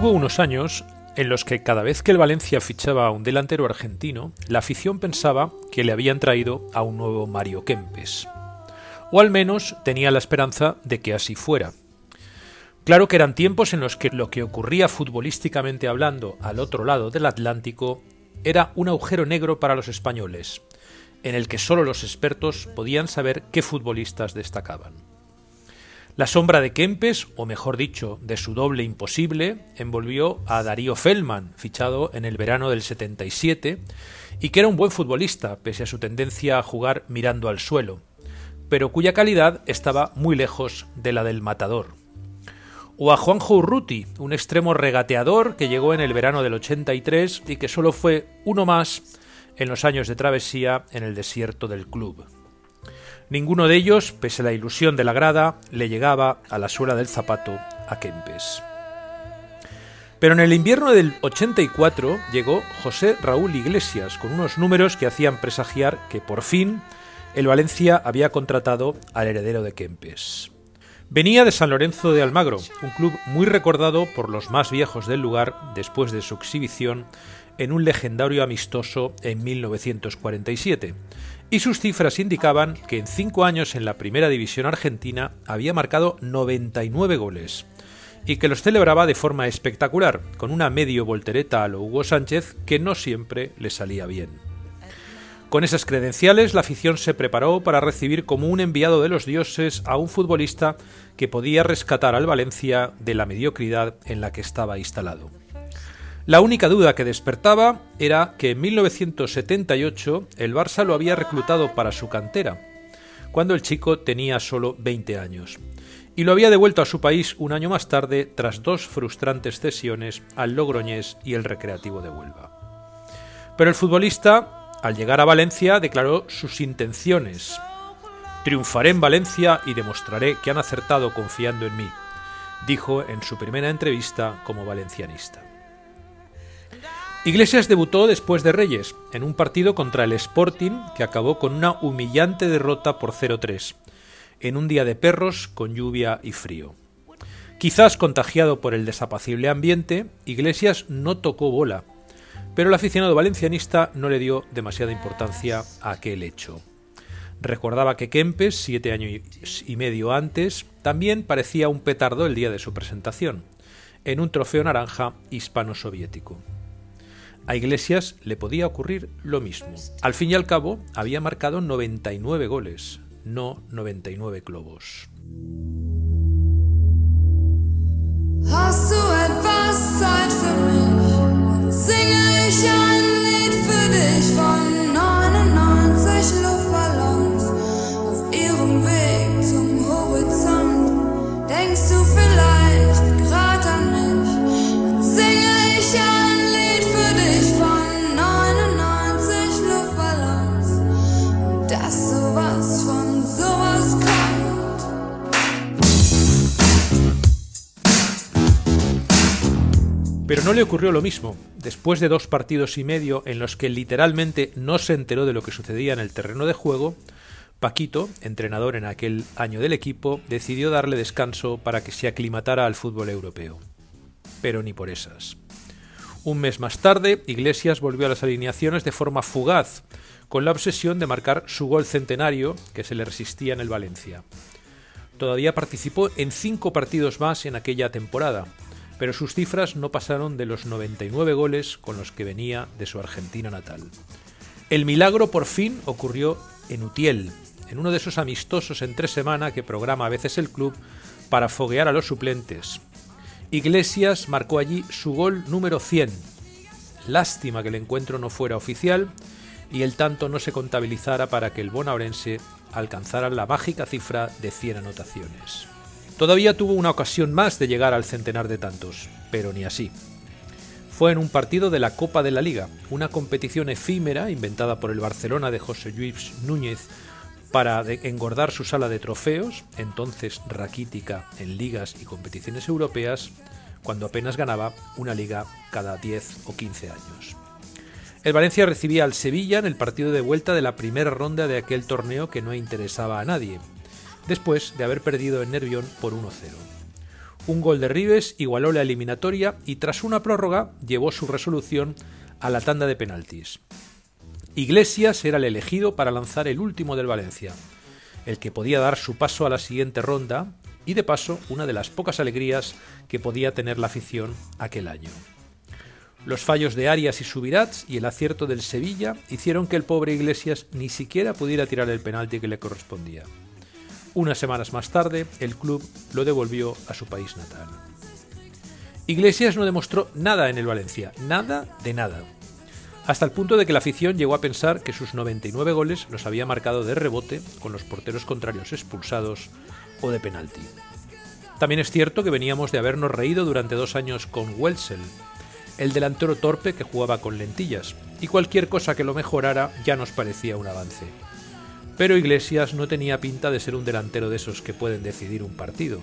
Hubo unos años en los que cada vez que el Valencia fichaba a un delantero argentino, la afición pensaba que le habían traído a un nuevo Mario Kempes. O al menos tenía la esperanza de que así fuera. Claro que eran tiempos en los que lo que ocurría futbolísticamente hablando al otro lado del Atlántico era un agujero negro para los españoles, en el que solo los expertos podían saber qué futbolistas destacaban. La sombra de Kempes, o mejor dicho, de su doble imposible, envolvió a Darío Feldman, fichado en el verano del 77, y que era un buen futbolista, pese a su tendencia a jugar mirando al suelo, pero cuya calidad estaba muy lejos de la del matador. O a Juanjo Urruti, un extremo regateador que llegó en el verano del 83 y que solo fue uno más en los años de travesía en el desierto del club. Ninguno de ellos, pese a la ilusión de la grada, le llegaba a la suela del zapato a Kempes. Pero en el invierno del 84 llegó José Raúl Iglesias con unos números que hacían presagiar que por fin el Valencia había contratado al heredero de Kempes. Venía de San Lorenzo de Almagro, un club muy recordado por los más viejos del lugar después de su exhibición en un legendario amistoso en 1947, y sus cifras indicaban que en cinco años en la primera división argentina había marcado 99 goles y que los celebraba de forma espectacular, con una medio voltereta a lo Hugo Sánchez que no siempre le salía bien. Con esas credenciales, la afición se preparó para recibir como un enviado de los dioses a un futbolista que podía rescatar al Valencia de la mediocridad en la que estaba instalado. La única duda que despertaba era que en 1978 el Barça lo había reclutado para su cantera, cuando el chico tenía solo 20 años, y lo había devuelto a su país un año más tarde tras dos frustrantes cesiones al Logroñés y el Recreativo de Huelva. Pero el futbolista, al llegar a Valencia, declaró sus intenciones. Triunfaré en Valencia y demostraré que han acertado confiando en mí, dijo en su primera entrevista como valencianista. Iglesias debutó después de Reyes, en un partido contra el Sporting que acabó con una humillante derrota por 0-3, en un día de perros con lluvia y frío. Quizás contagiado por el desapacible ambiente, Iglesias no tocó bola, pero el aficionado valencianista no le dio demasiada importancia a aquel hecho. Recordaba que Kempes, siete años y medio antes, también parecía un petardo el día de su presentación, en un trofeo naranja hispano-soviético. A Iglesias le podía ocurrir lo mismo. Al fin y al cabo, había marcado 99 goles, no 99 globos. Pero no le ocurrió lo mismo. Después de dos partidos y medio en los que literalmente no se enteró de lo que sucedía en el terreno de juego, Paquito, entrenador en aquel año del equipo, decidió darle descanso para que se aclimatara al fútbol europeo. Pero ni por esas. Un mes más tarde, Iglesias volvió a las alineaciones de forma fugaz, con la obsesión de marcar su gol centenario que se le resistía en el Valencia. Todavía participó en cinco partidos más en aquella temporada, pero sus cifras no pasaron de los 99 goles con los que venía de su Argentina natal. El milagro por fin ocurrió en Utiel, en uno de esos amistosos en tres semanas que programa a veces el club para foguear a los suplentes. Iglesias marcó allí su gol número 100. Lástima que el encuentro no fuera oficial y el tanto no se contabilizara para que el bonaerense alcanzara la mágica cifra de 100 anotaciones. Todavía tuvo una ocasión más de llegar al centenar de tantos, pero ni así. Fue en un partido de la Copa de la Liga, una competición efímera inventada por el Barcelona de José Luis Núñez para engordar su sala de trofeos, entonces raquítica en ligas y competiciones europeas, cuando apenas ganaba una liga cada 10 o 15 años. El Valencia recibía al Sevilla en el partido de vuelta de la primera ronda de aquel torneo que no interesaba a nadie, después de haber perdido en Nervión por 1-0. Un gol de Rives igualó la eliminatoria y tras una prórroga llevó su resolución a la tanda de penaltis. Iglesias era el elegido para lanzar el último del Valencia, el que podía dar su paso a la siguiente ronda y de paso una de las pocas alegrías que podía tener la afición aquel año. Los fallos de Arias y Subirats y el acierto del Sevilla hicieron que el pobre Iglesias ni siquiera pudiera tirar el penalti que le correspondía. Unas semanas más tarde, el club lo devolvió a su país natal. Iglesias no demostró nada en el Valencia, nada de nada. Hasta el punto de que la afición llegó a pensar que sus 99 goles los había marcado de rebote con los porteros contrarios expulsados o de penalti. También es cierto que veníamos de habernos reído durante dos años con Welsel, el delantero torpe que jugaba con lentillas, y cualquier cosa que lo mejorara ya nos parecía un avance. Pero Iglesias no tenía pinta de ser un delantero de esos que pueden decidir un partido.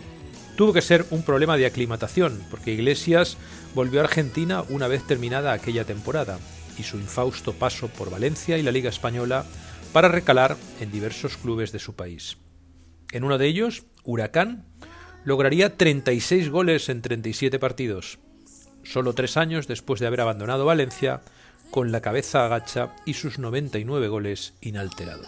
Tuvo que ser un problema de aclimatación, porque Iglesias volvió a Argentina una vez terminada aquella temporada, y su infausto paso por Valencia y la Liga Española para recalar en diversos clubes de su país. En uno de ellos, Huracán, lograría 36 goles en 37 partidos, solo tres años después de haber abandonado Valencia con la cabeza agacha y sus 99 goles inalterados.